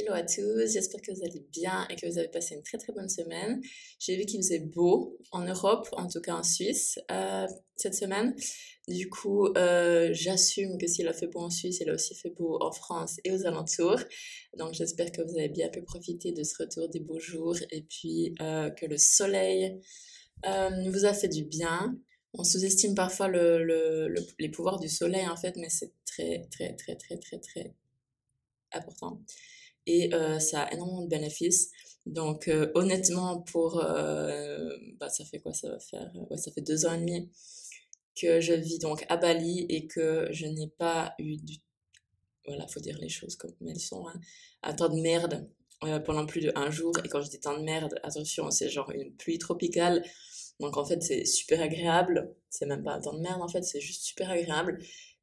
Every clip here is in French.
Hello à tous, j'espère que vous allez bien et que vous avez passé une très très bonne semaine. J'ai vu qu'il faisait beau en Europe, en tout cas en Suisse, euh, cette semaine. Du coup, euh, j'assume que s'il a fait beau en Suisse, il a aussi fait beau en France et aux alentours. Donc j'espère que vous avez bien pu profiter de ce retour des beaux jours et puis euh, que le soleil vous a fait du bien. On sous-estime parfois le, le, les pouvoirs du soleil en fait, mais c'est très très très très très très important et euh, ça a énormément de bénéfices. Donc euh, honnêtement, pour euh, bah, ça fait quoi? Ça va faire ouais, ça fait deux ans et demi que je vis donc à Bali et que je n'ai pas eu du voilà, faut dire les choses comme elles sont, hein, un temps de merde pendant plus d'un jour. Et quand je dis temps de merde, attention, c'est genre une pluie tropicale. Donc en fait, c'est super agréable. C'est même pas un temps de merde, en fait, c'est juste super agréable.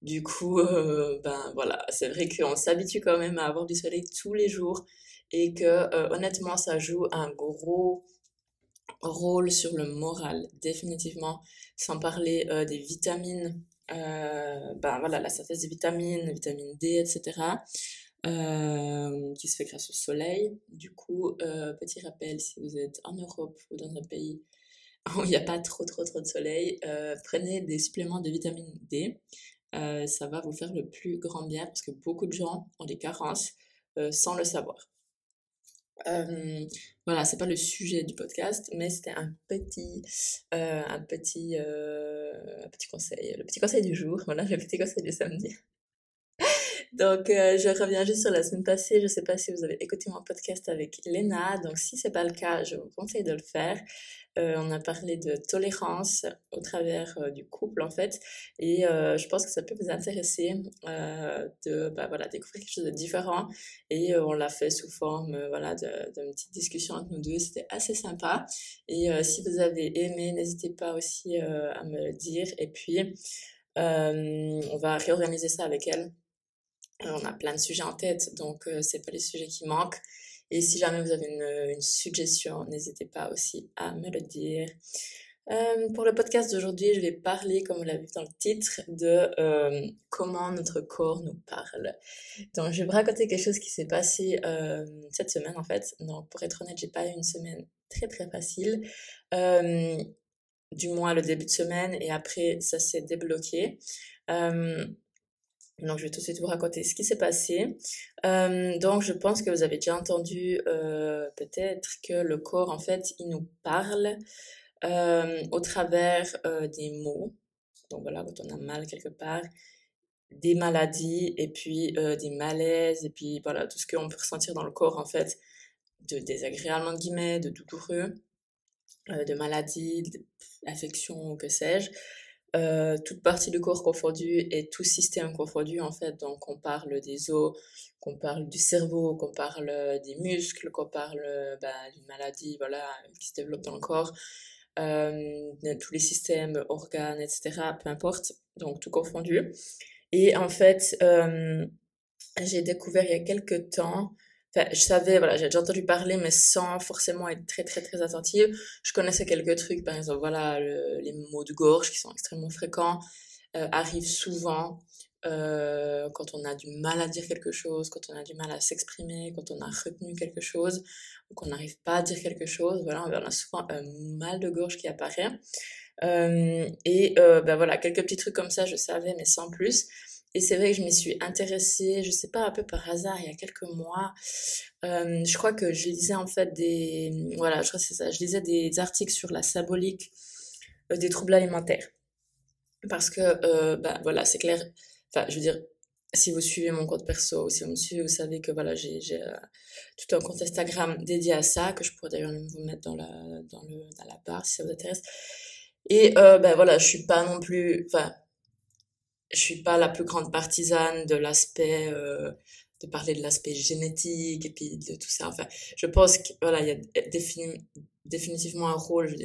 Du coup, euh, ben voilà, c'est vrai qu'on s'habitue quand même à avoir du soleil tous les jours et que euh, honnêtement, ça joue un gros rôle sur le moral, définitivement, sans parler euh, des vitamines, ben voilà, la synthèse des vitamines, vitamine D, etc. qui se fait grâce au soleil. Du coup, petit rappel, si vous êtes en Europe ou dans un pays où il n'y a pas trop trop trop de soleil, prenez des suppléments de vitamine D. Euh, ça va vous faire le plus grand bien parce que beaucoup de gens ont des carences euh, sans le savoir. Euh, voilà, c'est pas le sujet du podcast, mais c'était un petit, euh, un petit, un petit conseil, le petit conseil du jour. Voilà, le petit conseil du samedi. Donc, je reviens juste sur la semaine passée. Je sais pas si vous avez écouté mon podcast avec Lena. Donc, si c'est pas le cas, je vous conseille de le faire. Euh, on a parlé de tolérance au travers euh, du couple en fait et euh, je pense que ça peut vous intéresser de bah, voilà, découvrir quelque chose de différent et on l'a fait sous forme voilà, d'une petite discussion entre nous deux, c'était assez sympa et si vous avez aimé, n'hésitez pas aussi à me le dire et puis on va réorganiser ça avec elle. On a plein de sujets en tête, donc c'est pas les sujets qui manquent. Et si jamais vous avez une, une suggestion, n'hésitez pas aussi à me le dire. Euh, pour le podcast d'aujourd'hui, je vais parler, comme vous l'avez vu dans le titre, de euh, comment notre corps nous parle. Donc, je vais vous raconter quelque chose qui s'est passé euh, cette semaine, en fait. Donc, pour être honnête, j'ai pas eu une semaine très très facile. Euh, du moins le début de semaine, et après, ça s'est débloqué. Euh, donc, je vais tout de suite vous raconter ce qui s'est passé. Euh, donc, je pense que vous avez déjà entendu euh, peut-être que le corps, en fait, il nous parle euh, au travers euh, des mots. Donc, voilà, quand on a mal quelque part, des maladies et puis euh, des malaises et puis voilà, tout ce qu'on peut ressentir dans le corps, en fait, de désagréablement guillemets, de douloureux, euh, de maladies, d'infections, que sais-je. Euh, toute partie du corps confondue et tout système confondu en fait. Donc on parle des os, qu'on parle du cerveau, qu'on parle euh, des muscles, qu'on parle bah, d'une maladie voilà, qui se développe dans le corps, euh, tous les systèmes, organes, etc. Peu importe, donc tout confondu. Et en fait, euh, j'ai découvert il y a quelques temps Je savais, voilà, j'ai déjà entendu parler, mais sans forcément être très, très, très attentive. Je connaissais quelques trucs, par exemple, voilà, les maux de gorge qui sont extrêmement fréquents, euh, arrivent souvent euh, quand on a du mal à dire quelque chose, quand on a du mal à s'exprimer, quand on a retenu quelque chose, ou qu'on n'arrive pas à dire quelque chose. Voilà, on a souvent un mal de gorge qui apparaît. Euh, et ben voilà, quelques petits trucs comme ça, je savais, mais sans plus. Et c'est vrai que je m'y suis intéressée, je sais pas, un peu par hasard, il y a quelques mois. Euh, je crois que je lisais en fait des... Voilà, je crois que c'est ça. Je lisais des articles sur la symbolique euh, des troubles alimentaires. Parce que, euh, bah, voilà, c'est clair. Enfin, je veux dire, si vous suivez mon compte perso, si vous me suivez, vous savez que voilà, j'ai tout un compte Instagram dédié à ça, que je pourrais d'ailleurs même vous mettre dans la, dans, le, dans la barre si ça vous intéresse. Et ben voilà, je suis pas non plus... Enfin, je suis pas la plus grande partisane de l'aspect euh, de parler de l'aspect génétique et puis de tout ça. Enfin je pense que voilà il y a défini, définitivement un rôle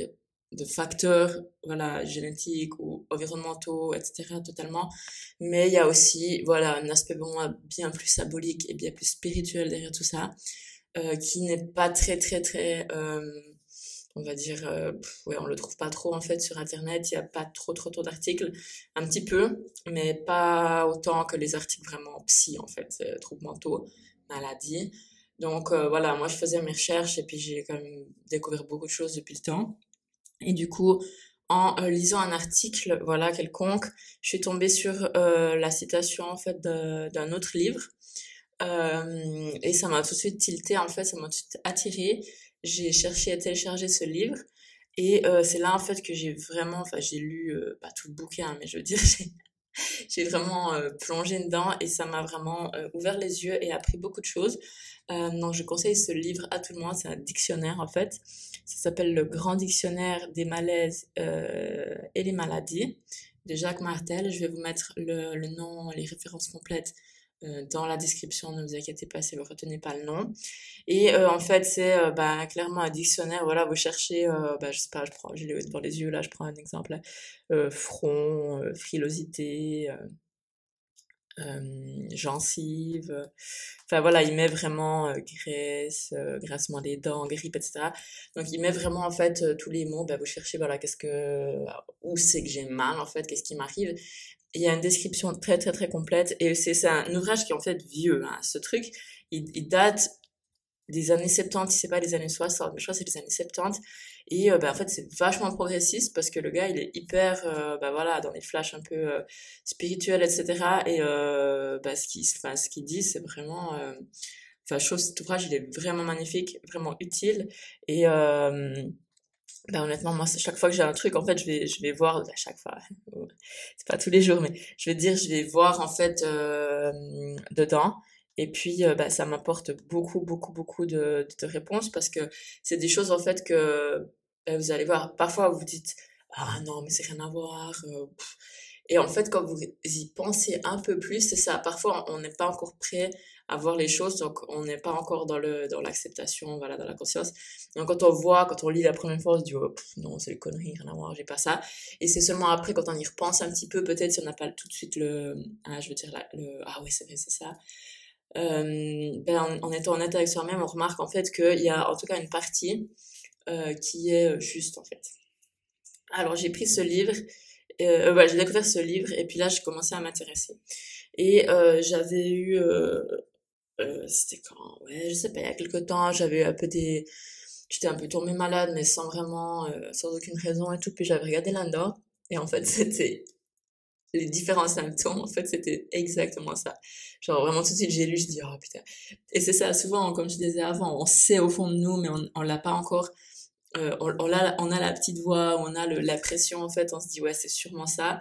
de facteurs voilà génétiques ou environnementaux etc totalement. Mais il y a aussi voilà un aspect pour moi bien plus symbolique et bien plus spirituel derrière tout ça euh, qui n'est pas très très très euh, on va dire, euh, ouais, on le trouve pas trop en fait sur internet, il y a pas trop trop trop d'articles, un petit peu, mais pas autant que les articles vraiment psy en fait, euh, troubles mentaux, maladies. Donc voilà, moi je faisais mes recherches et puis j'ai quand même découvert beaucoup de choses depuis le temps. Et du coup, en lisant un article, voilà, quelconque, je suis tombée sur la citation en fait d'un autre livre. et ça m'a tout de suite tilté, en fait, ça m'a tout de suite attiré. J'ai cherché à télécharger ce livre. Et c'est là, en fait, que j'ai vraiment, enfin, j'ai lu, pas tout le bouquin, mais je veux dire, j'ai vraiment plongé dedans et ça m'a vraiment ouvert les yeux et appris beaucoup de choses. donc, je conseille ce livre à tout le monde. C'est un dictionnaire, en fait. Ça s'appelle Le Grand Dictionnaire des malaises et les maladies de Jacques Martel. Je vais vous mettre le, nom, les références complètes euh, dans la description, ne vous inquiétez pas si vous retenez pas le nom. Et euh, en fait, c'est euh, bah, clairement un dictionnaire. Voilà, vous cherchez, bah, je sais pas, je prends, je l'ai devant les yeux là, je prends un exemple, front, frilosité, gencive. Enfin voilà, il met vraiment graisse, graissement des dents, grippe, etc. Donc il met vraiment en fait tous les mots. Bah, vous cherchez voilà, qu'est-ce que, où c'est que j'ai mal en fait, qu'est-ce qui m'arrive il y a une description très très très complète et c'est un ouvrage qui est en fait vieux. Hein. Ce truc, il, date des années 70, c'est pas des années 60, mais je crois que c'est des années 70. Et euh, bah, en fait, c'est vachement progressiste parce que le gars, il est hyper, euh, bah, voilà, dans les flashs un peu euh, spirituels, etc. Et bah, ce qu'il ce qu'il dit, c'est vraiment... Enfin, je trouve cet ouvrage, il est vraiment magnifique, vraiment utile. Et ben honnêtement, moi, chaque fois que j'ai un truc, en fait, je vais, je vais voir, à chaque fois, c'est pas tous les jours, mais je vais dire, je vais voir, en fait, euh, dedans. Et puis, euh, bah, ça m'apporte beaucoup, beaucoup, beaucoup de, de, réponses parce que c'est des choses, en fait, que bah, vous allez voir. Parfois, vous vous dites, ah non, mais c'est rien à voir. Euh, et en fait, quand vous y pensez un peu plus, c'est ça. Parfois, on n'est pas encore prêt à voir les choses, donc on n'est pas encore dans le dans l'acceptation, voilà, dans la conscience. Donc quand on voit, quand on lit la première fois, on se dit oh, non, c'est une connerie, rien à voir, j'ai pas ça. Et c'est seulement après, quand on y repense un petit peu, peut-être si on n'a pas tout de suite le, ah, je veux dire le, ah oui, c'est vrai, c'est ça. Euh, ben, en, étant honnête avec soi-même, on remarque en fait qu'il y a en tout cas une partie euh, qui est juste en fait. Alors j'ai pris ce livre, euh, euh j'ai découvert ce livre et puis là j'ai commencé à m'intéresser. Et euh, j'avais eu euh, c'était quand? Ouais je sais pas il y a quelques temps j'avais un peu des j'étais un peu tombée malade mais sans vraiment euh, sans aucune raison et tout puis j'avais regardé là-dedans et en fait c'était les différents symptômes en fait c'était exactement ça. Genre vraiment tout de suite j'ai lu je dis oh putain. Et c'est ça souvent comme je disais avant on sait au fond de nous mais on, on l'a pas encore euh, on, on, a, on a la petite voix on a la pression en fait on se dit ouais c'est sûrement ça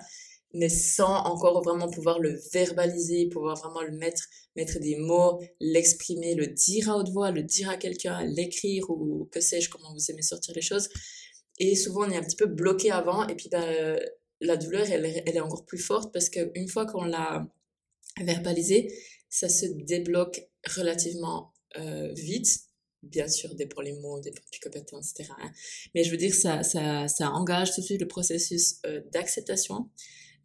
mais sans encore vraiment pouvoir le verbaliser, pouvoir vraiment le mettre, mettre des mots, l'exprimer, le dire à haute voix, le dire à quelqu'un, l'écrire ou que sais-je, comment vous aimez sortir les choses. Et souvent, on est un petit peu bloqué avant et puis bah, la douleur, elle, elle est encore plus forte parce qu'une fois qu'on l'a verbalisé, ça se débloque relativement euh, vite. Bien sûr, dépend les mots, dépend du compétences, etc. Mais je veux dire, ça, ça, ça engage tout de suite le processus euh, d'acceptation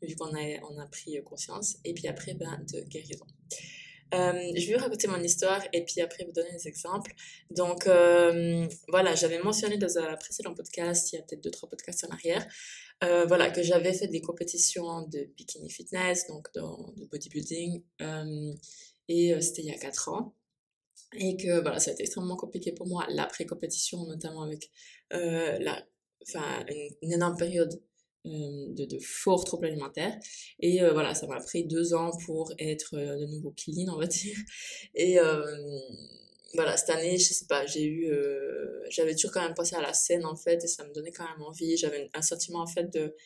vu qu'on a, on a pris conscience, et puis après, ben, de guérison. Euh, je vais vous raconter mon histoire et puis après vous donner des exemples. Donc euh, voilà, j'avais mentionné dans un précédent podcast, il y a peut-être deux trois podcasts en arrière, euh, voilà que j'avais fait des compétitions de bikini fitness, donc de, bodybuilding, et c'était il y a quatre ans. Et que voilà, ça a été extrêmement compliqué pour moi l'après-compétition, notamment avec la, une énorme période de, de fort troubles alimentaires. Et euh, voilà, ça m'a pris deux ans pour être euh, de nouveau clean, on va dire. Et voilà, cette année, je sais pas, j'ai eu, j'avais toujours quand même passé à la scène en fait, et ça me donnait quand même envie. J'avais un sentiment en fait de,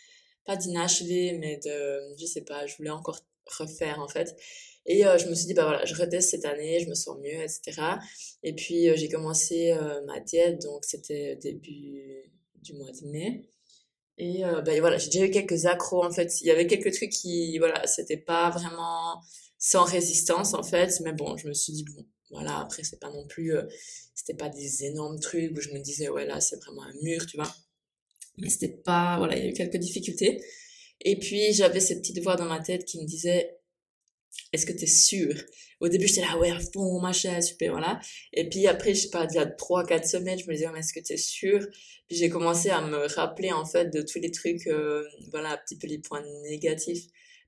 pas d'inachevé, mais de, je sais pas, je voulais encore refaire en fait. Et je me suis dit, bah voilà, je reteste cette année, je me sens mieux, etc. Et puis j'ai commencé ma diète, donc c'était début du mois de mai. Et euh, ben voilà, j'ai déjà eu quelques accros en fait. Il y avait quelques trucs qui, voilà, c'était pas vraiment sans résistance en fait. Mais bon, je me suis dit, bon, voilà, après c'est pas non plus, euh, c'était pas des énormes trucs où je me disais, ouais, là c'est vraiment un mur, tu vois. Mais c'était pas, voilà, il y a eu quelques difficultés. Et puis j'avais cette petite voix dans ma tête qui me disait, est-ce que tu es sûr? Au début, j'étais là, ouais, à fond, machin, super, voilà. Et puis après, je sais pas, il y a 3-4 semaines, je me disais, mais est-ce que tu es sûr? Puis j'ai commencé à me rappeler, en fait, de tous les trucs, euh, voilà, un petit peu les points négatifs.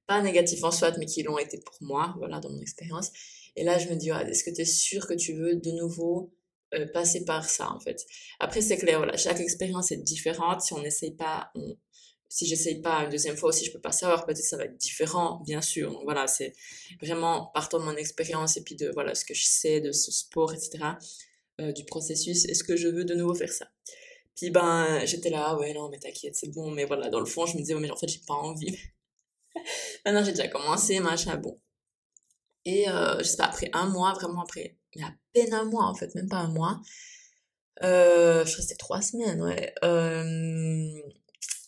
Pas négatifs en soi, mais qui l'ont été pour moi, voilà, dans mon expérience. Et là, je me dis, est-ce que tu es sûr que tu veux de nouveau euh, passer par ça, en fait? Après, c'est clair, voilà, chaque expérience est différente. Si on n'essaye pas, si j'essaye pas une deuxième fois aussi, je peux pas savoir. Peut-être ça va être différent, bien sûr. Donc voilà, c'est vraiment partant de mon expérience et puis de voilà ce que je sais de ce sport, etc. Euh, du processus. Est-ce que je veux de nouveau faire ça? Puis ben, j'étais là, ouais, non, mais t'inquiète, c'est bon. Mais voilà, dans le fond, je me disais, mais en fait, j'ai pas envie. Maintenant, j'ai déjà commencé, machin, bon. Et euh, je sais pas, après un mois, vraiment après, a à peine un mois en fait, même pas un mois, euh, je restais trois semaines, ouais. Euh,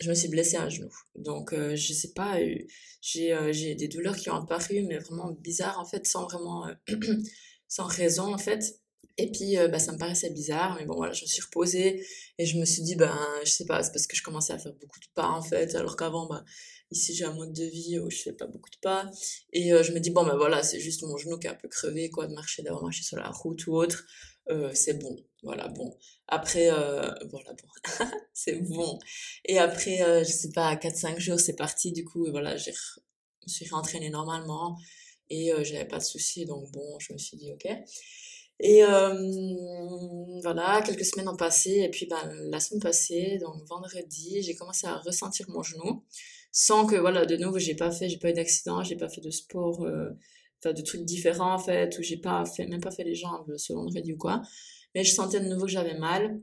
je me suis blessée à un genou. Donc, euh, je sais pas, euh, j'ai euh, j'ai des douleurs qui ont apparu, mais vraiment bizarres en fait, sans vraiment, sans raison en fait. Et puis, bah, ça me paraissait bizarre, mais bon, voilà, je me suis reposée et je me suis dit, ben, je sais pas, c'est parce que je commençais à faire beaucoup de pas en fait, alors qu'avant, bah, Ici, j'ai un mode de vie où je fais pas beaucoup de pas. Et euh, je me dis, bon, ben voilà, c'est juste mon genou qui est un peu crevé, quoi, de marcher, d'avoir marché sur la route ou autre. Euh, c'est bon. Voilà, bon. Après, euh, voilà, bon. c'est bon. Et après, euh, je sais pas, 4-5 jours, c'est parti. Du coup, voilà, j'ai suis réentraînée normalement. Et euh, j'avais pas de soucis. Donc, bon, je me suis dit, ok. Et euh, voilà, quelques semaines ont passé. Et puis, ben, la semaine passée, donc vendredi, j'ai commencé à ressentir mon genou sans que voilà de nouveau j'ai pas fait j'ai pas eu d'accident j'ai pas fait de sport euh, enfin de trucs différents en fait ou j'ai pas fait même pas fait les jambes ce vendredi ou quoi. Mais je sentais de nouveau que j'avais mal.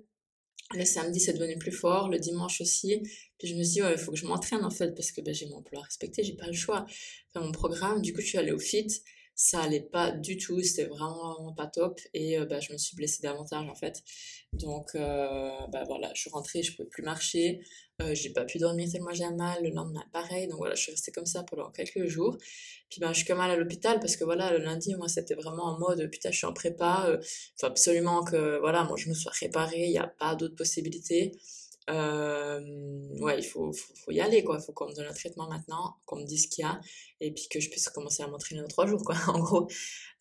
Le samedi c'est devenu plus fort. Le dimanche aussi. Puis je me suis dit il faut que je m'entraîne en fait parce que ben, j'ai mon plan à respecter j'ai pas le choix. Enfin mon programme du coup je suis allée au fit ça allait pas du tout, c'était vraiment, pas top et euh, bah, je me suis blessée davantage en fait. Donc euh, bah voilà, je suis rentrée, je pouvais plus marcher, euh, j'ai pas pu dormir tellement j'ai mal, le lendemain pareil, donc voilà, je suis restée comme ça pendant quelques jours. Puis ben je suis comme mal à l'hôpital parce que voilà, le lundi moi c'était vraiment en mode putain je suis en prépa, il faut absolument que voilà, moi je me sois réparée, il n'y a pas d'autres possibilités. Euh, ouais, il faut, faut, faut, y aller, quoi. Il faut qu'on me donne un traitement maintenant, qu'on me dise ce qu'il y a, et puis que je puisse commencer à m'entraîner dans trois jours, quoi, en gros.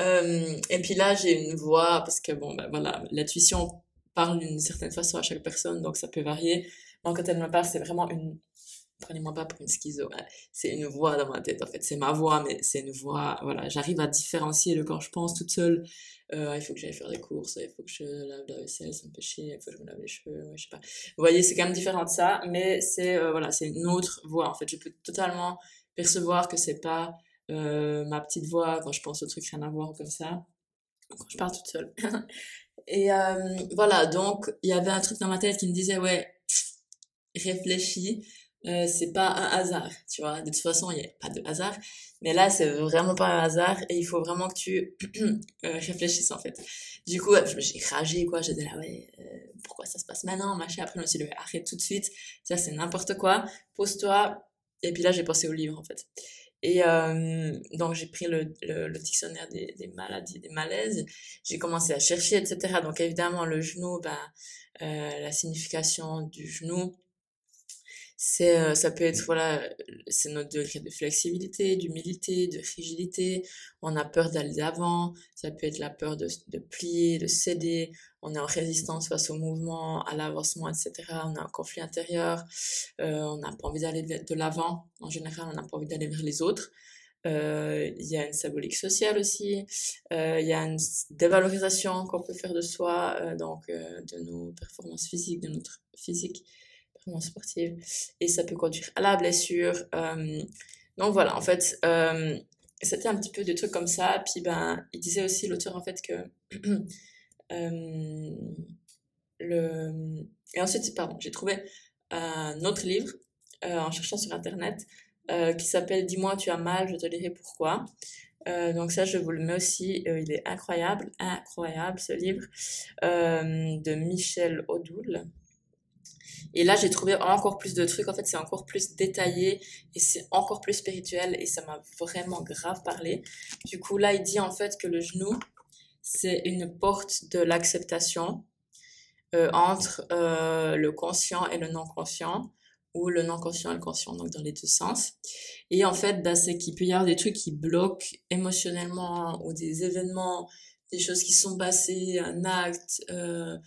Euh, et puis là, j'ai une voix, parce que bon, ben voilà, l'intuition parle d'une certaine façon à chaque personne, donc ça peut varier. Moi, quand elle me parle, c'est vraiment une, prenez-moi pas pour une schizo, hein. c'est une voix dans ma tête, en fait. C'est ma voix, mais c'est une voix, voilà, j'arrive à différencier le quand je pense toute seule euh, il faut que j'aille faire des courses, il faut que je lave la vaisselle, ça me il faut que je me lave les cheveux, ouais, je sais pas. Vous voyez, c'est quand même différent de ça, mais c'est euh, voilà, c'est une autre voix en fait. Je peux totalement percevoir que c'est pas euh, ma petite voix quand je pense aux trucs rien à voir comme ça, quand je parle toute seule. Et euh, voilà, donc il y avait un truc dans ma tête qui me disait ouais, réfléchis, euh, c'est pas un hasard, tu vois. De toute façon, il n'y a pas de hasard. Mais là, c'est vraiment pas un hasard et il faut vraiment que tu euh, réfléchisses, en fait. Du coup, j'ai ragé, quoi. J'étais là, ouais, euh, pourquoi ça se passe maintenant, machin. Après, je me suis dit, arrête tout de suite. Ça, c'est n'importe quoi. Pose-toi. Et puis là, j'ai pensé au livre, en fait. Et euh, donc, j'ai pris le, le, le dictionnaire des, maladies, des malaises. J'ai commencé à chercher, etc. Donc, évidemment, le genou, ben, la signification du genou, c'est euh, ça peut être voilà c'est notre degré de flexibilité d'humilité de rigidité. On a peur d'aller d'avant. Ça peut être la peur de, de plier de céder. On est en résistance face au mouvement à l'avancement etc on a un conflit intérieur. Euh, on n'a pas envie d'aller de l'avant. En général on n'a pas envie d'aller vers les autres. Euh, il y a une symbolique sociale aussi, euh, il y a une dévalorisation qu'on peut faire de soi, euh, donc de nos performances physiques, de notre physique, sportive et ça peut conduire à la blessure. Euh, donc voilà, en fait, euh, c'était un petit peu des trucs comme ça. Puis ben, il disait aussi l'auteur en fait que euh, le et ensuite pardon, j'ai trouvé un autre livre en cherchant sur internet qui s'appelle Dis-moi tu as mal, je te dirai pourquoi. donc ça, je vous le mets aussi. il est incroyable, incroyable ce livre de Michel Odoul. Et là, j'ai trouvé encore plus de trucs. En fait, c'est encore plus détaillé et c'est encore plus spirituel et ça m'a vraiment grave parlé. Du coup, là, il dit en fait que le genou, c'est une porte de l'acceptation euh, entre euh, le conscient et le non-conscient ou le non-conscient et le conscient, donc dans les deux sens. Et en fait, bah, c'est qu'il peut y avoir des trucs qui bloquent émotionnellement ou des événements, des choses qui sont passées, un acte, euh,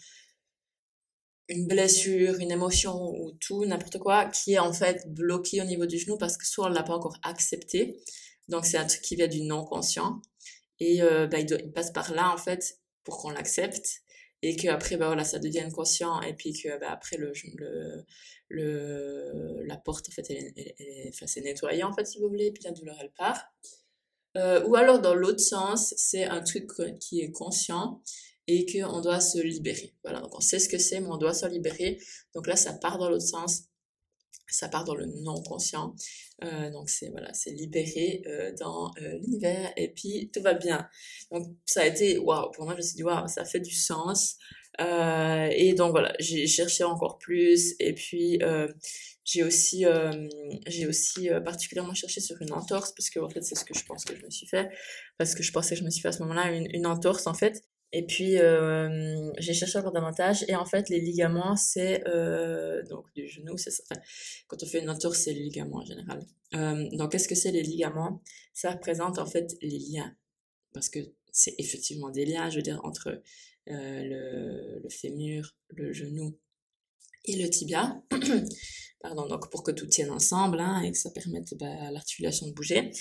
une blessure, une émotion ou tout, n'importe quoi, qui est en fait bloqué au niveau du genou parce que soit on l'a pas encore accepté, donc c'est un truc qui vient du non conscient, Et euh, bah, il, passe par là, en fait, pour qu'on l'accepte et que après bah voilà ça devienne conscient et puis que bah, après le, le le la porte en fait elle, elle, elle, enfin, c'est nettoyé en fait si vous voulez et puis la douleur elle part. Euh, ou alors dans l'autre sens c'est un truc qui est conscient et que on doit se libérer. Voilà donc on sait ce que c'est mais on doit se libérer. Donc là ça part dans l'autre sens. Ça part dans le non conscient euh, donc c'est voilà c'est libéré euh, dans euh, l'univers et puis tout va bien. Donc ça a été waouh pour moi je me suis dit waouh ça fait du sens. Et donc voilà j'ai cherché encore plus et puis j'ai aussi j'ai aussi particulièrement cherché sur une entorse parce que en fait c'est ce que je pense que je me suis fait parce que je pensais que je me suis fait à ce moment-là une, une entorse en fait et puis, euh, j'ai cherché encore davantage. Et en fait, les ligaments, c'est euh, donc du genou, c'est ça. Quand on fait une entorse, c'est les ligaments en général. Euh, donc, qu'est-ce que c'est les ligaments? Ça représente en fait les liens. Parce que c'est effectivement des liens, je veux dire, entre euh, le, le fémur, le genou et le tibia. Pardon, donc pour que tout tienne ensemble hein, et que ça permette bah, à l'articulation de bouger.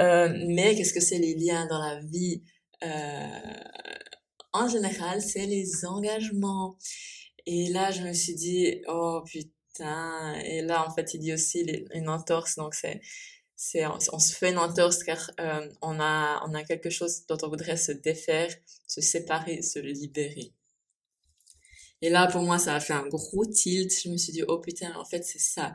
Euh, mais qu'est-ce que c'est les liens dans la vie? Euh, en général, c'est les engagements. Et là, je me suis dit, oh putain. Et là, en fait, il dit aussi une entorse. Donc, c'est, c'est, on, on, se fait une entorse car euh, on, a, on a quelque chose dont on voudrait se défaire, se séparer, se libérer. Et là, pour moi, ça a fait un gros tilt. Je me suis dit, oh putain, en fait, c'est ça.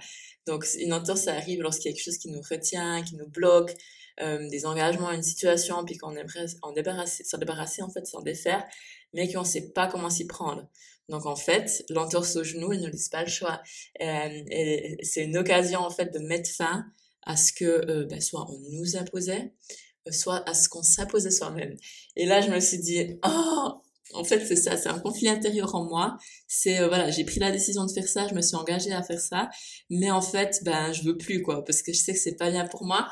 Donc, une entorse, ça arrive lorsqu'il y a quelque chose qui nous retient, qui nous bloque, euh, des engagements, une situation, puis qu'on aimerait en débarrasser, s'en débarrasser, en fait, s'en défaire, mais qu'on sait pas comment s'y prendre. Donc, en fait, l'entorse au genou, il ne laisse pas le choix. Euh, et c'est une occasion, en fait, de mettre fin à ce que, euh, ben, soit on nous imposait, euh, soit à ce qu'on s'imposait soi-même. Et là, je me suis dit, oh, en fait, c'est ça, c'est un conflit intérieur en moi. C'est euh, voilà, j'ai pris la décision de faire ça, je me suis engagée à faire ça, mais en fait, ben je veux plus quoi, parce que je sais que c'est pas bien pour moi.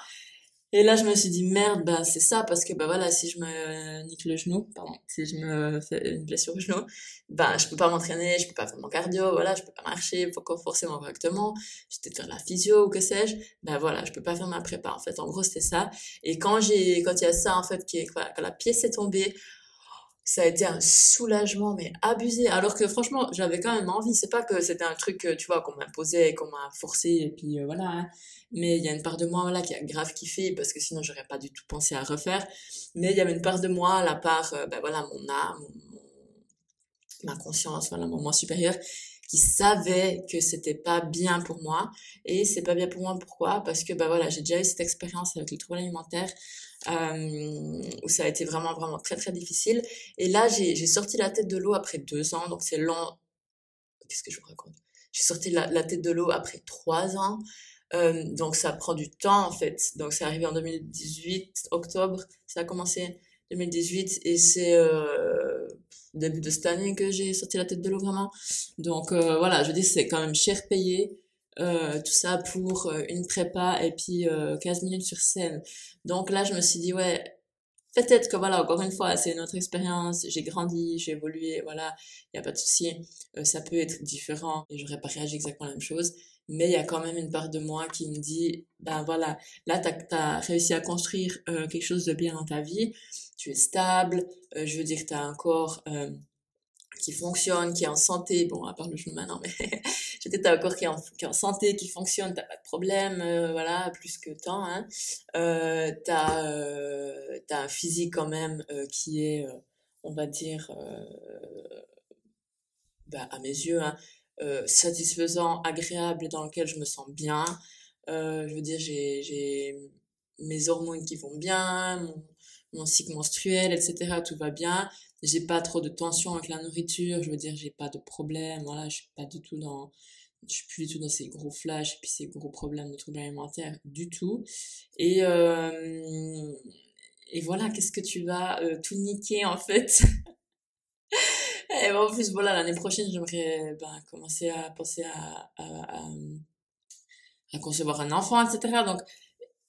Et là, je me suis dit, merde, bah, c'est ça, parce que, bah, voilà, si je me nique le genou, pardon, si je me fais une blessure au genou, bah, je peux pas m'entraîner, je peux pas faire mon cardio, voilà, je peux pas marcher forcément correctement, je peux faire la physio ou que sais-je, bah, voilà, je peux pas faire ma prépa, en fait. En gros, c'était ça. Et quand j'ai, quand il y a ça, en fait, qui est, quand la pièce est tombée, ça a été un soulagement mais abusé. Alors que franchement j'avais quand même envie. C'est pas que c'était un truc tu vois qu'on m'imposait qu'on m'a forcé et puis euh, voilà hein. mais il y a une part de moi voilà qui a grave kiffé parce que sinon j'aurais pas du tout pensé à refaire. Mais il y avait une part de moi la part euh, ben voilà mon âme ma conscience voilà mon moi supérieur qui savait que c'était pas bien pour moi. Et c'est pas bien pour moi. Pourquoi? Parce que bah voilà j'ai déjà eu cette expérience avec le trouble alimentaire. euh, où ça a été vraiment, vraiment très, très difficile. Et là, j'ai sorti la tête de l'eau après deux ans, donc c'est long. Qu'est-ce que je vous raconte? J'ai sorti la, la, tête de l'eau après trois ans. Euh, donc ça prend du temps en fait. Donc c'est arrivé en 2018, octobre, ça a commencé 2018 et c'est euh, début de cette année que j'ai sorti la tête de l'eau vraiment. Donc euh, voilà, je dis c'est quand même cher payé. Euh, tout ça pour euh, une prépa et puis euh, 15 minutes sur scène. Donc là, je me suis dit, ouais, peut-être que voilà, encore une fois, c'est une autre expérience, j'ai grandi, j'ai évolué, voilà, il n'y a pas de souci, euh, ça peut être différent et j'aurais pas réagi exactement la même chose, mais il y a quand même une part de moi qui me dit, ben voilà, là, tu as, réussi à construire quelque chose de bien dans ta vie, tu es stable, je veux dire, tu as un corps qui fonctionne, qui est en santé, bon, à part le genou maintenant, mais j'étais un corps qui est, en, qui est en santé, qui fonctionne, t'as pas de problème, euh, voilà, plus que tant, hein. Euh, t'as, euh, t'as un physique quand même euh, qui est, on va dire, bah, à mes yeux, hein, satisfaisant, agréable, dans lequel je me sens bien. je veux dire, j'ai, j'ai mes hormones qui vont bien, mon cycle menstruel, etc. Tout va bien j'ai pas trop de tension avec la nourriture, je veux dire, j'ai pas de problème, voilà, je suis pas du tout dans, je suis plus du tout dans ces gros flashs et puis ces gros problèmes de troubles alimentaires du tout. Et, euh, et voilà, qu'est-ce que tu vas euh, tout niquer en fait? Et en plus, voilà, l'année prochaine, j'aimerais ben, commencer à penser à, à, à, concevoir un enfant, etc. Donc,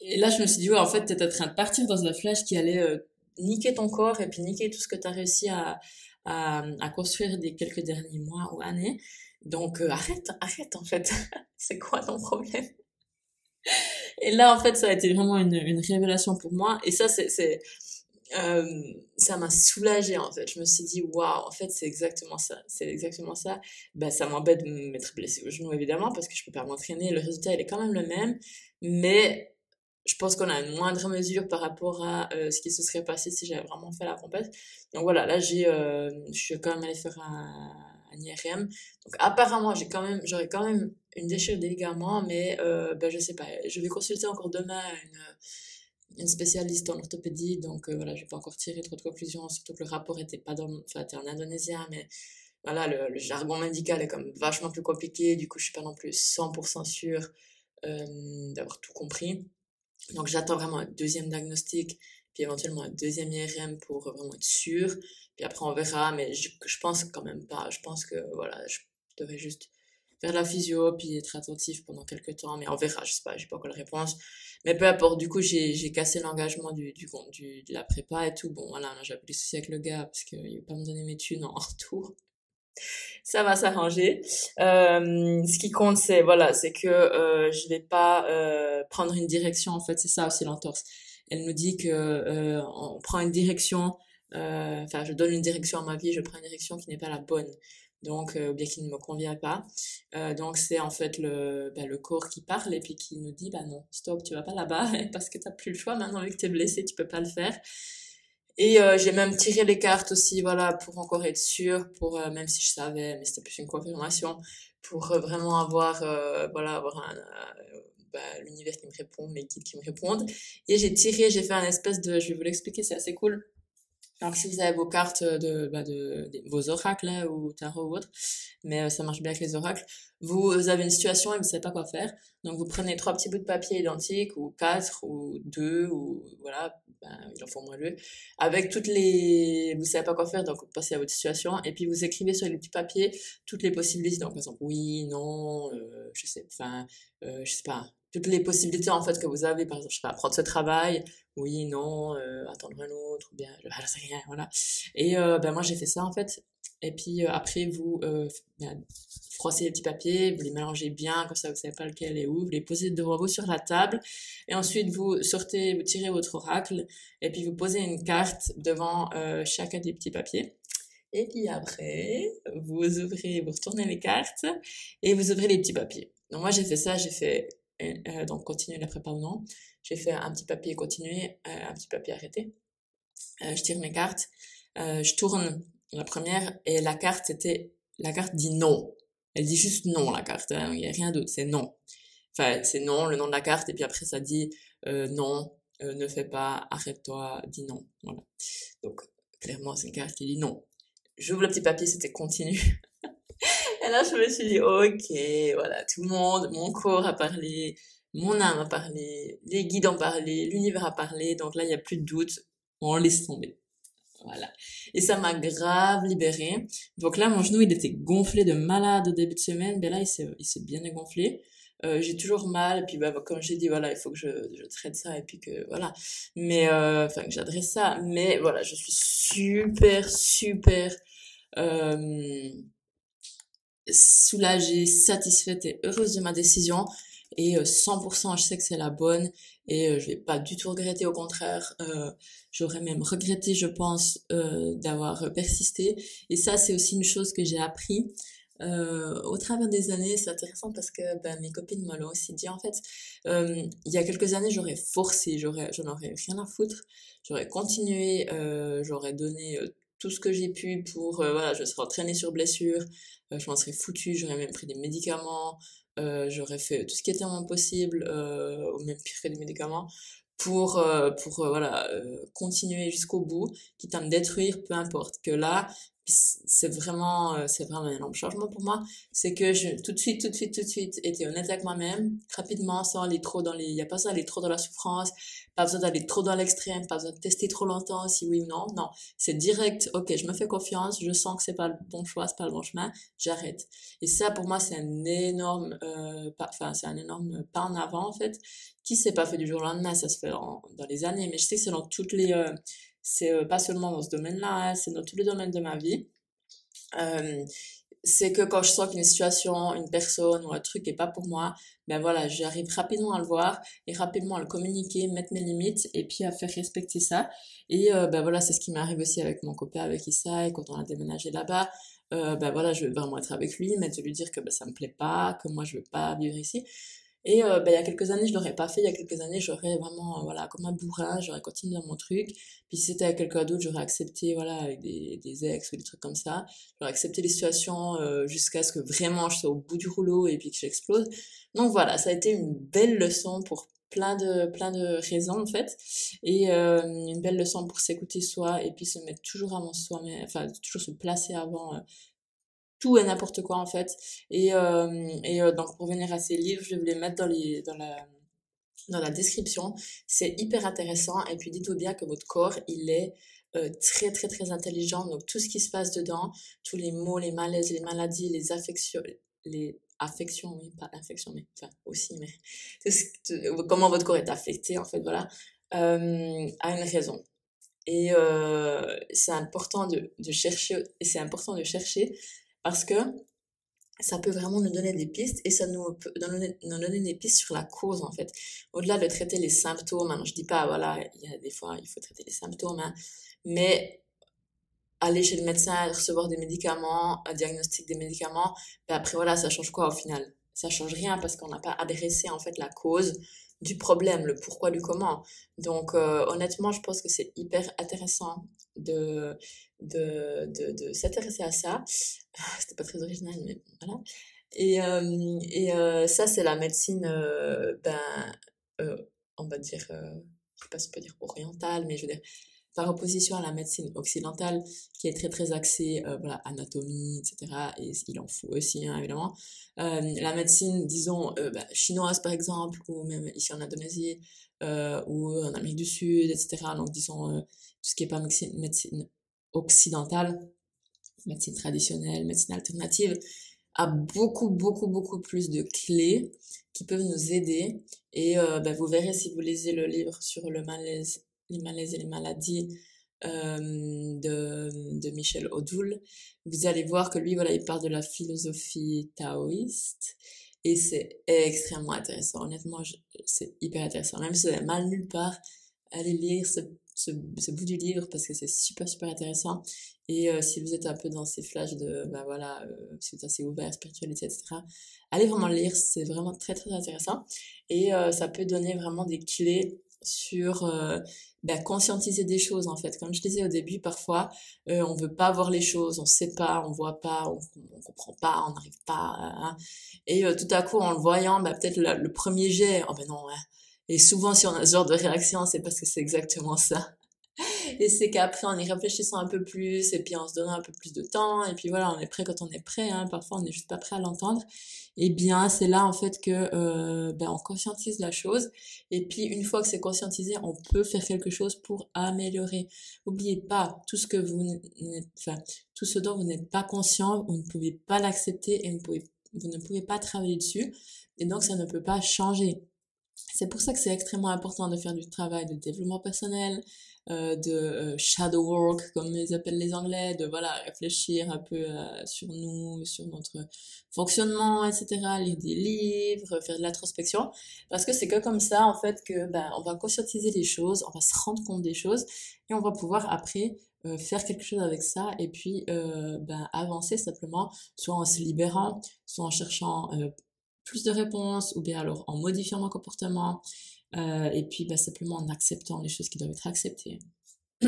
et là, je me suis dit, ouais, en fait, t'es en train de partir dans un flash qui allait euh, niquer ton corps et puis niquer tout ce que tu as réussi à, à, à, construire des quelques derniers mois ou années. Donc euh, arrête, arrête en fait. c'est quoi ton problème? Et là en fait ça a été vraiment une, une révélation pour moi. Et ça c'est, c'est ça m'a soulagée en fait. Je me suis dit, waouh, en fait, c'est exactement ça. C'est exactement ça. Bah, ça m'embête de m'être blessée au genou évidemment parce que je peux pas m'entraîner. Le résultat, il est quand même le même. Mais je pense qu'on a une moindre mesure par rapport à ce qui se serait passé si j'avais vraiment fait la compète. Donc voilà, là, j'ai, je suis quand même allée faire un, un IRM. Donc apparemment, j'ai quand même, j'aurais quand même une déchirure des ligaments, mais euh, ben, je sais pas. Je vais consulter encore demain une une spécialiste en orthopédie, donc euh, voilà, je vais pas encore tirer trop de conclusions, surtout que le rapport était pas enfin, était en indonésien, mais voilà, le, jargon médical est comme vachement plus compliqué, du coup, je suis pas non plus 100% sûre euh, d'avoir tout compris. Donc, j'attends vraiment un deuxième diagnostic, puis éventuellement un deuxième IRM pour vraiment être sûr. Puis après, on verra, mais je, je pense quand même pas. Je pense que, voilà, je devrais juste faire la physio, puis être attentif pendant quelques temps, mais on verra, je sais pas, j'ai pas encore la réponse. Mais peu importe, du coup, j'ai, j'ai cassé l'engagement du, du, du, de la prépa et tout. Bon, voilà, j'ai des soucis avec le gars parce qu'il veut pas me donner mes thunes en retour. Ça va s'arranger. Euh, ce qui compte, c'est, voilà, c'est que euh, je vais pas euh, prendre une direction, en fait, c'est ça aussi l'entorse. Elle nous dit que euh, on prend une direction, enfin, je donne une direction à ma vie, je prends une direction qui n'est pas la bonne donc euh, bien qu'il ne me convient pas. Donc c'est en fait le, bah, le corps qui parle et puis qui nous dit bah non, stop, tu vas pas là-bas parce que tu n'as plus le choix maintenant vu que tu es blessé, tu peux pas le faire. Et euh, j'ai même tiré les cartes aussi, voilà, pour encore être sûr, pour euh, même si je savais, mais c'était plus une confirmation, pour euh, vraiment avoir, voilà, avoir un, bah, l'univers qui me répond, mes guides qui me répondent. Et j'ai tiré, j'ai fait un espèce de, je vais vous l'expliquer, c'est assez cool. Alors si vous avez vos cartes de, bah de, vos oracles là, ou tarot ou autre, mais euh, ça marche bien avec les oracles, vous avez une situation et vous savez pas quoi faire, donc vous prenez trois petits bouts de papier identiques ou quatre ou deux ou voilà, ben, il en faut moins deux, avec toutes les, vous savez pas quoi faire, donc vous passez à votre situation et puis vous écrivez sur les petits papiers toutes les possibilités, donc par exemple oui, non, euh, je sais, enfin, euh, je sais pas, toutes les possibilités en fait que vous avez, par exemple, je sais pas, prendre ce travail, oui, non, euh, attendre un autre, ou bien, je sais rien, voilà. Et euh, ben moi j'ai fait ça en fait. Et puis euh, après vous euh, ben, froissez les petits papiers, vous les mélangez bien, comme ça vous savez pas lequel est où, vous les posez devant vous sur la table, et ensuite vous sortez, vous tirez votre oracle, et puis vous posez une carte devant euh, chacun des petits papiers. Et puis après, vous ouvrez, vous retournez les cartes, et vous ouvrez les petits papiers. Donc moi j'ai fait ça, j'ai fait euh, donc continuer la prépa ou non. J'ai fait un petit papier continuer, euh, un petit papier arrêté. Euh, je tire mes cartes, euh, je tourne la première et la carte c'était la carte dit non. Elle dit juste non la carte, hein, il n'y a rien d'autre, c'est non. Enfin c'est non le nom de la carte et puis après ça dit euh, non, ne fais pas, arrête-toi, dis non. Voilà. Donc clairement c'est une carte qui dit non. J'ouvre le petit papier, c'était continue. Et là, je me suis dit, ok, voilà, tout le monde, mon corps a parlé, mon âme a parlé, les guides ont parlé, l'univers a parlé, donc là, il n'y a plus de doute, on laisse tomber. Voilà. Et ça m'a grave libérée. Donc là, mon genou, il était gonflé de malade au début de semaine, mais là, il s'est, il s'est bien dégonflé. Euh, j'ai toujours mal, et puis bah, comme j'ai dit, voilà, il faut que je, je traite ça, et puis que, voilà. Mais, euh, enfin, que j'adresse ça. Mais voilà, je suis super, super, euh, soulagée, satisfaite et heureuse de ma décision. Et 100%, euh, je sais que c'est la bonne et euh, je vais pas du tout regretter. Au contraire, euh, j'aurais même regretté, je pense, euh, d'avoir persisté. Et ça, c'est aussi une chose que j'ai appris. Euh, au travers des années, c'est intéressant parce que ben, mes copines me l'ont aussi dit en fait. Euh, il y a quelques années, j'aurais forcé, j'aurais, j'en aurais rien à foutre, j'aurais continué, euh, j'aurais donné tout ce que j'ai pu pour, voilà, je serais entraînée sur blessure, euh, je m'en serais foutu, j'aurais même pris des médicaments, euh, j'aurais fait tout ce qui était moins possible, euh, ou même pire que des médicaments, pour, euh, pour voilà, continuer jusqu'au bout, quitte à me détruire, peu importe. Que là, c'est vraiment euh, c'est vraiment un énorme changement pour moi. C'est que je tout de suite tout de suite tout de suite été honnête avec moi-même. Rapidement sans aller trop dans les il y a pas besoin d'aller trop dans la souffrance pas besoin d'aller trop dans l'extrême pas besoin de tester trop longtemps si oui ou non. Non c'est direct ok je me fais confiance je sens que c'est pas le bon choix c'est pas le bon chemin j'arrête. Et ça pour moi c'est un énorme euh, enfin c'est un énorme pas en avant en fait qui s'est pas fait du jour au lendemain. Ça se fait dans les années mais je sais que c'est dans toutes les euh, c'est euh, pas seulement dans ce domaine-là, hein, c'est dans tous les domaines de ma vie. Euh, c'est que quand je sens qu'une situation, une personne ou un truc est pas pour moi, ben voilà, j'arrive rapidement à le voir et rapidement à le communiquer, mettre mes limites et puis à faire respecter ça. Et euh, ben voilà, c'est ce qui m'arrive aussi avec mon copain, avec Issa, et quand on a déménagé là-bas, ben voilà, je veux vraiment être avec lui, mais de lui dire que ben, ça me plaît pas, que moi je veux pas vivre ici. Et euh, ben, il y a quelques années, je l'aurais pas fait. Il y a quelques années, j'aurais vraiment, euh, voilà, comme un bourrin, j'aurais continué dans mon truc. Puis si c'était avec quelqu'un d'autre, j'aurais accepté, voilà, avec des, des ex ou des trucs comme ça. J'aurais accepté les situations euh, jusqu'à ce que vraiment je sois au bout du rouleau et puis que j'explose. Donc voilà, ça a été une belle leçon pour plein de plein de raisons en fait et euh, une belle leçon pour s'écouter soi et puis se mettre toujours avant soi mais enfin toujours se placer avant tout et n'importe quoi en fait. Et, euh, et euh, donc pour venir à ces livres, je vais vous les mettre dans, les, dans, la, dans la description. C'est hyper intéressant et puis dites-vous bien que votre corps, il est euh, très très très intelligent. Donc tout ce qui se passe dedans, tous les maux, les malaises, les maladies, les affections, les affections, oui, pas infections, mais enfin aussi, mais comment votre corps est affecté en fait, voilà, a une raison. Et c'est important de, de chercher, et c'est important de chercher parce que ça peut vraiment nous donner des pistes et ça nous peut nous donner, des pistes sur la cause en fait. Au-delà de traiter les symptômes, hein, je dis pas voilà, il y a des fois il faut traiter les symptômes, hein, mais aller chez le médecin, recevoir des médicaments, un diagnostic des médicaments, ben après voilà, ça change quoi au final? Ça change rien parce qu'on n'a pas adressé en fait la cause du problème, le pourquoi du comment. Donc euh, honnêtement, je pense que c'est hyper intéressant de, de, de, s'intéresser à ça. C'était pas très original, mais voilà. Et, euh, et euh, ça, c'est la médecine, ben, on va dire, je sais pas si on peut dire orientale, mais je veux dire, par opposition à la médecine occidentale qui est très très axée euh, voilà anatomie etc et il en faut aussi hein, évidemment. Euh, la médecine disons euh, bah, chinoise par exemple ou même ici en Indonésie euh, ou en Amérique du Sud etc donc disons tout ce qui est pas médecine, médecine occidentale médecine traditionnelle médecine alternative a beaucoup beaucoup beaucoup plus de clés qui peuvent nous aider. Et bah, vous verrez si vous lisez le livre sur le malaise les malaises et les maladies euh, de, de Michel Odoul, vous allez voir que lui, voilà, il parle de la philosophie taoïste et c'est extrêmement intéressant. Honnêtement, c'est hyper intéressant. Même si vous avez mal nulle part, allez lire ce, ce, ce bout du livre parce que c'est super, super intéressant. Et euh, si vous êtes un peu dans ces flashs de, ben voilà, euh, si vous êtes assez ouvert, spiritualité, etc., allez vraiment lire, c'est vraiment très, très intéressant. Et euh, ça peut donner vraiment des clés sur bah, conscientiser des choses en fait. Comme je disais au début, parfois euh, on veut pas voir les choses, on sait pas, on voit pas, on, on comprend pas, on n'arrive pas. Hein. Et euh, tout à coup en le voyant, bah, peut-être le, premier jet, oh ben non. Hein. Et souvent si on a ce genre de réaction, c'est parce que c'est exactement ça. Et c'est qu'après, en y réfléchissant un peu plus, et puis en se donnant un peu plus de temps, et puis voilà, on est prêt quand on est prêt, hein, parfois on n'est juste pas prêt à l'entendre, et bien c'est là en fait que euh, ben, on conscientise la chose, et puis une fois que c'est conscientisé, on peut faire quelque chose pour améliorer. N'oubliez pas, tout ce que vous enfin, tout ce dont vous n'êtes pas conscient, vous ne pouvez pas l'accepter et vous, pouvez, vous ne pouvez pas travailler dessus, et donc ça ne peut pas changer. C'est pour ça que c'est extrêmement important de faire du travail de développement personnel, euh, de euh, shadow work comme ils appellent les anglais de voilà réfléchir un peu euh, sur nous sur notre fonctionnement etc lire des livres faire de l'introspection. Parce que c'est que comme ça en fait que ben on va conscientiser les choses on va se rendre compte des choses et on va pouvoir après faire quelque chose avec ça et puis ben avancer simplement soit en se libérant soit en cherchant plus de réponses ou bien alors en modifiant mon comportement euh, et puis bah, simplement en acceptant les choses qui doivent être acceptées.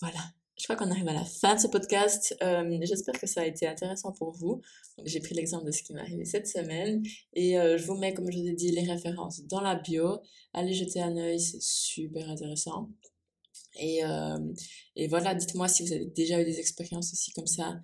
voilà. Je crois qu'on arrive à la fin de ce podcast. Euh, J'espère que ça a été intéressant pour vous. J'ai pris l'exemple de ce qui m'est arrivé cette semaine et euh, je vous mets, comme je vous ai dit, les références dans la bio. Allez jeter un œil, c'est super intéressant. Et, et voilà, dites-moi si vous avez déjà eu des expériences aussi comme ça.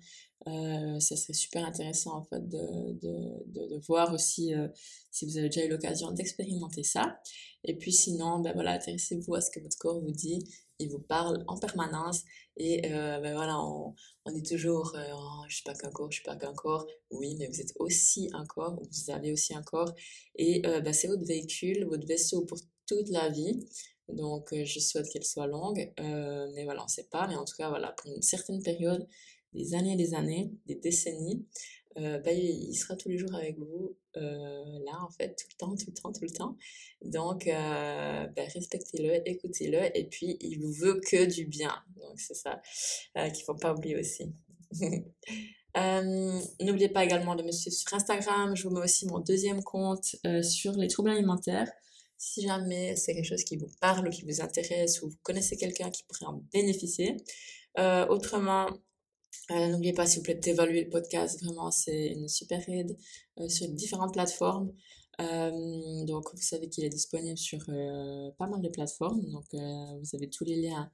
Euh, ça serait super intéressant en fait de, de, de, de voir aussi euh, si vous avez déjà eu l'occasion d'expérimenter ça. Et puis sinon, ben voilà, intéressez-vous à ce que votre corps vous dit. Il vous parle en permanence. Et euh, ben voilà, on, on est toujours, euh, oh, je suis pas qu'un corps, je suis pas qu'un corps. Oui, mais vous êtes aussi un corps, vous avez aussi un corps. Et euh, ben, c'est votre véhicule, votre vaisseau pour toute la vie. Donc, je souhaite qu'elle soit longue. mais voilà, on sait pas. Mais en tout cas, voilà, pour une certaine période, des années et des années, des décennies, euh, bah, il sera tous les jours avec vous, euh, là en fait, tout le temps, tout le temps, tout le temps. Donc, euh, bah, respectez-le, écoutez-le, et puis il vous veut que du bien. Donc, c'est ça qu'il ne faut pas oublier aussi. N'oubliez pas également de me suivre sur Instagram. Je vous mets aussi mon deuxième compte sur les troubles alimentaires. Si jamais c'est quelque chose qui vous parle ou qui vous intéresse ou vous connaissez quelqu'un qui pourrait en bénéficier. autrement, euh, n'oubliez pas, s'il vous plaît, d'évaluer le podcast. Vraiment, c'est une super aide euh, sur différentes plateformes. Euh, donc, vous savez qu'il est disponible sur pas mal de plateformes. Donc, vous avez tous les liens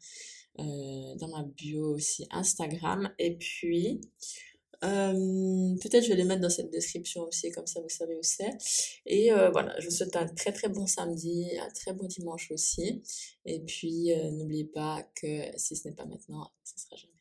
dans ma bio aussi Instagram. Et puis, peut-être je vais les mettre dans cette description aussi, comme ça vous savez où c'est. Et voilà, je vous souhaite un très très bon samedi, un très bon dimanche aussi. Et puis, n'oubliez pas que si ce n'est pas maintenant, ce sera jamais.